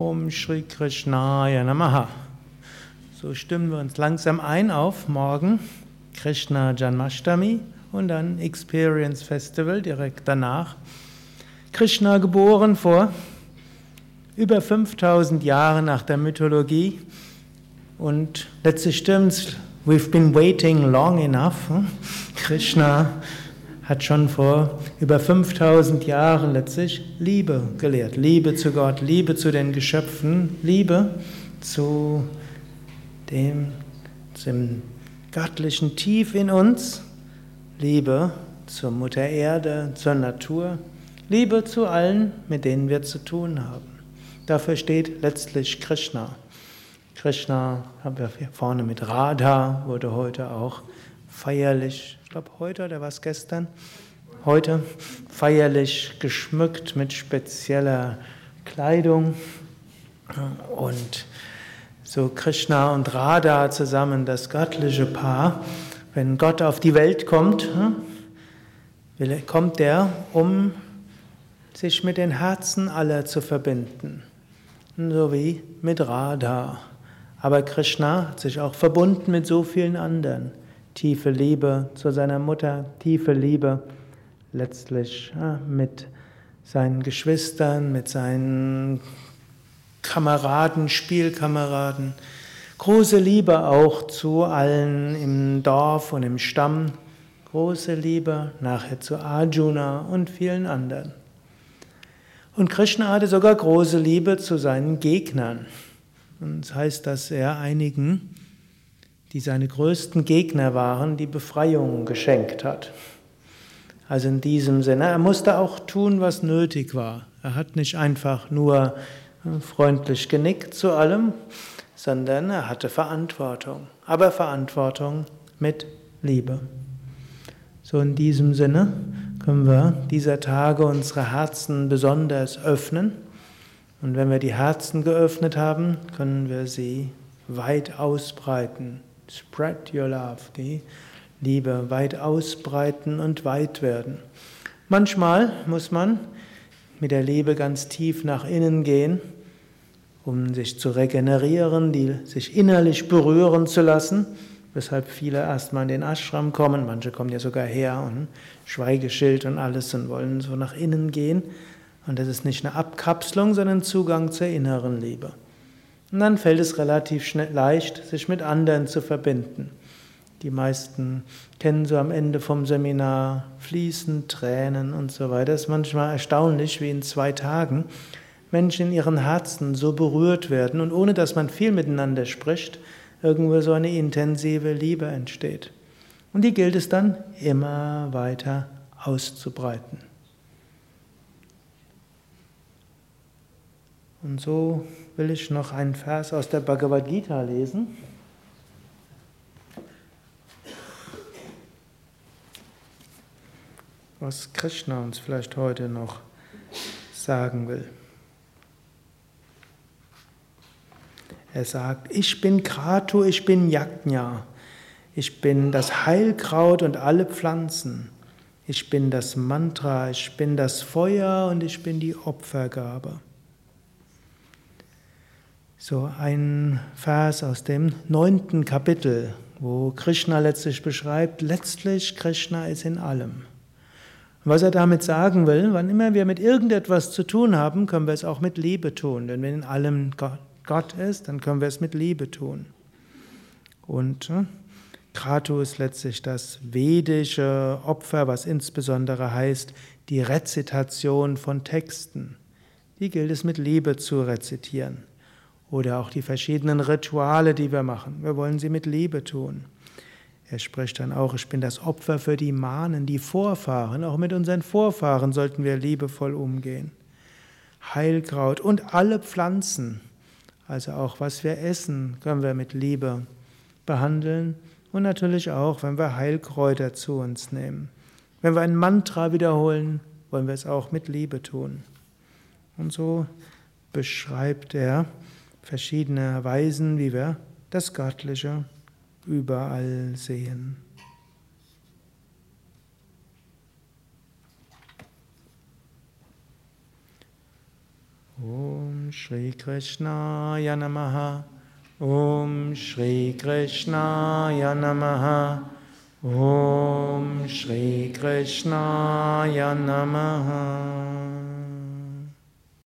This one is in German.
Om Shri Krishnaya Namaha. So stimmen wir uns langsam ein auf morgen Krishna Janmashtami und dann Experience Festival direkt danach. Krishna geboren vor über 5000 Jahren nach der Mythologie und letztlich stimmt's, we've been waiting long enough. Krishna hat schon vor über 5000 Jahren letztlich Liebe gelehrt. Liebe zu Gott, Liebe zu den Geschöpfen, Liebe zu dem, zum göttlichen Tief in uns, Liebe zur Mutter Erde, zur Natur, Liebe zu allen, mit denen wir zu tun haben. Dafür steht letztlich Krishna. Krishna haben wir hier vorne mit Radha, wurde heute auch feierlich ich glaube heute oder was gestern, heute. Feierlich geschmückt mit spezieller Kleidung. Und so Krishna und Radha zusammen, das göttliche Paar. Wenn Gott auf die Welt kommt, kommt er, um sich mit den Herzen aller zu verbinden, so wie mit Radha. Aber Krishna hat sich auch verbunden mit so vielen anderen tiefe Liebe zu seiner Mutter, tiefe Liebe letztlich mit seinen Geschwistern, mit seinen Kameraden, Spielkameraden. Große Liebe auch zu allen im Dorf und im Stamm. Große Liebe nachher zu Arjuna und vielen anderen. Und Krishna hatte sogar große Liebe zu seinen Gegnern. Und das heißt, dass er einigen die seine größten Gegner waren, die Befreiung geschenkt hat. Also in diesem Sinne, er musste auch tun, was nötig war. Er hat nicht einfach nur äh, freundlich genickt zu allem, sondern er hatte Verantwortung. Aber Verantwortung mit Liebe. So in diesem Sinne können wir dieser Tage unsere Herzen besonders öffnen. Und wenn wir die Herzen geöffnet haben, können wir sie weit ausbreiten Spread your love, die Liebe weit ausbreiten und weit werden. Manchmal muss man mit der Liebe ganz tief nach innen gehen, um sich zu regenerieren, die, sich innerlich berühren zu lassen, weshalb viele erstmal in den Ashram kommen, manche kommen ja sogar her und Schweigeschild und alles und wollen so nach innen gehen. Und das ist nicht eine Abkapselung, sondern Zugang zur inneren Liebe. Und dann fällt es relativ schnell, leicht, sich mit anderen zu verbinden. Die meisten kennen so am Ende vom Seminar Fließen, Tränen und so weiter. Es ist manchmal erstaunlich, wie in zwei Tagen Menschen in ihren Herzen so berührt werden und ohne dass man viel miteinander spricht, irgendwo so eine intensive Liebe entsteht. Und die gilt es dann immer weiter auszubreiten. Und so will ich noch einen Vers aus der Bhagavad Gita lesen. Was Krishna uns vielleicht heute noch sagen will. Er sagt, ich bin Kratu, ich bin Yajna, ich bin das Heilkraut und alle Pflanzen, ich bin das Mantra, ich bin das Feuer und ich bin die Opfergabe. So ein Vers aus dem neunten Kapitel, wo Krishna letztlich beschreibt, letztlich Krishna ist in allem. Was er damit sagen will, wann immer wir mit irgendetwas zu tun haben, können wir es auch mit Liebe tun. Denn wenn in allem Gott ist, dann können wir es mit Liebe tun. Und äh, Kratu ist letztlich das vedische Opfer, was insbesondere heißt die Rezitation von Texten. Die gilt es mit Liebe zu rezitieren. Oder auch die verschiedenen Rituale, die wir machen. Wir wollen sie mit Liebe tun. Er spricht dann auch, ich bin das Opfer für die Mahnen, die Vorfahren. Auch mit unseren Vorfahren sollten wir liebevoll umgehen. Heilkraut und alle Pflanzen, also auch was wir essen, können wir mit Liebe behandeln. Und natürlich auch, wenn wir Heilkräuter zu uns nehmen. Wenn wir ein Mantra wiederholen, wollen wir es auch mit Liebe tun. Und so beschreibt er, verschiedene Weisen, wie wir das Göttliche überall sehen. Om Shri Krishnaya Namaha. Om Shri Krishnaya Namaha. Om Shri Krishnaya Namaha.